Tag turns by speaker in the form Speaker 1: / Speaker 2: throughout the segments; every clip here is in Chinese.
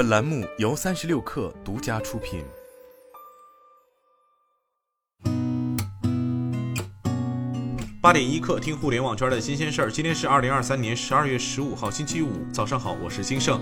Speaker 1: 本栏目由三十六氪独家出品。
Speaker 2: 八点一刻，听互联网圈的新鲜事儿。今天是二零二三年十二月十五号，星期五，早上好，我是金盛。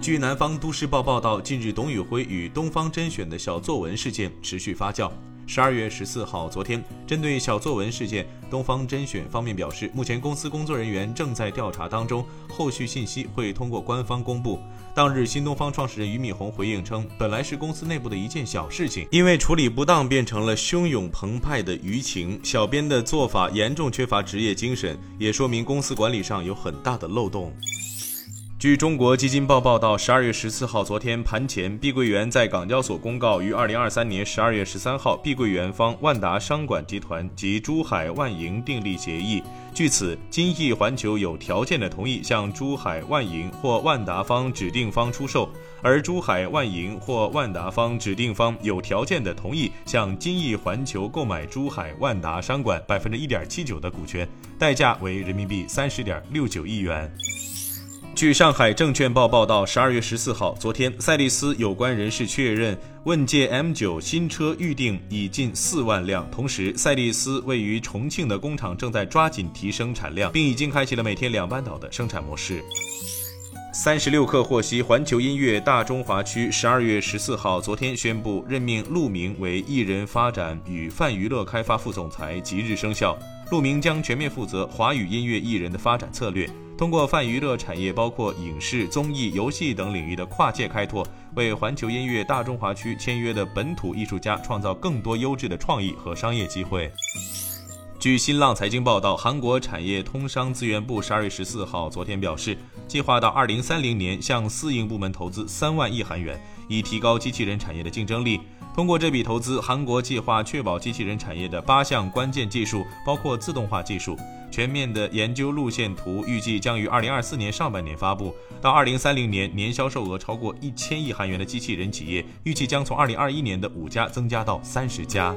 Speaker 2: 据南方都市报报道，近日董宇辉与东方甄选的小作文事件持续发酵。十二月十四号，昨天，针对小作文事件，东方甄选方面表示，目前公司工作人员正在调查当中，后续信息会通过官方公布。当日，新东方创始人俞敏洪回应称，本来是公司内部的一件小事情，因为处理不当变成了汹涌澎湃的舆情，小编的做法严重缺乏职业精神，也说明公司管理上有很大的漏洞。据中国基金报报道，十二月十四号，昨天盘前，碧桂园在港交所公告，于二零二三年十二月十三号，碧桂园方万达商管集团及珠海万盈订立协议。据此，金益环球有条件的同意向珠海万盈或万达方指定方出售，而珠海万盈或万达方指定方有条件的同意向金益环球购买珠海万达商管百分之一点七九的股权，代价为人民币三十点六九亿元。据上海证券报报道，十二月十四号，昨天，赛力斯有关人士确认，问界 M9 新车预定已近四万辆。同时，赛力斯位于重庆的工厂正在抓紧提升产量，并已经开启了每天两班倒的生产模式。三十六氪获悉，环球音乐大中华区十二月十四号，昨天宣布任命陆明为艺人发展与泛娱乐开发副总裁，即日生效。陆明将全面负责华语音乐艺人的发展策略。通过泛娱乐产业，包括影视、综艺、游戏等领域的跨界开拓，为环球音乐大中华区签约的本土艺术家创造更多优质的创意和商业机会。据新浪财经报道，韩国产业通商资源部十二月十四号昨天表示，计划到二零三零年向私营部门投资三万亿韩元，以提高机器人产业的竞争力。通过这笔投资，韩国计划确保机器人产业的八项关键技术，包括自动化技术。全面的研究路线图预计将于二零二四年上半年发布。到二零三零年，年销售额超过一千亿韩元的机器人企业，预计将从二零二一年的五家增加到三十家。